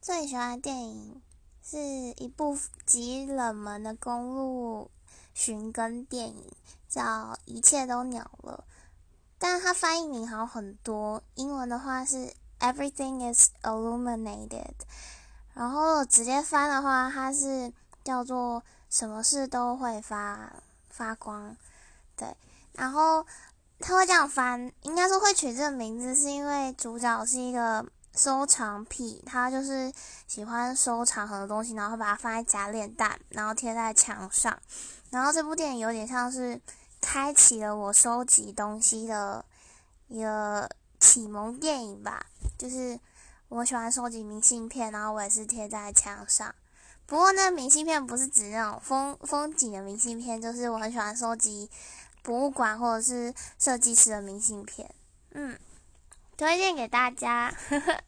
最喜欢的电影是一部极冷门的公路寻根电影，叫《一切都鸟了》，但是它翻译名好很多，英文的话是 Everything is illuminated，然后直接翻的话，它是叫做什么事都会发发光，对，然后他会这样翻，应该说会取这个名字，是因为主角是一个。收藏癖，他就是喜欢收藏很多东西，然后把它放在夹链袋，然后贴在墙上。然后这部电影有点像是开启了我收集东西的一个启蒙电影吧。就是我喜欢收集明信片，然后我也是贴在墙上。不过那明信片不是指那种风风景的明信片，就是我很喜欢收集博物馆或者是设计师的明信片。嗯。推荐给大家。呵 呵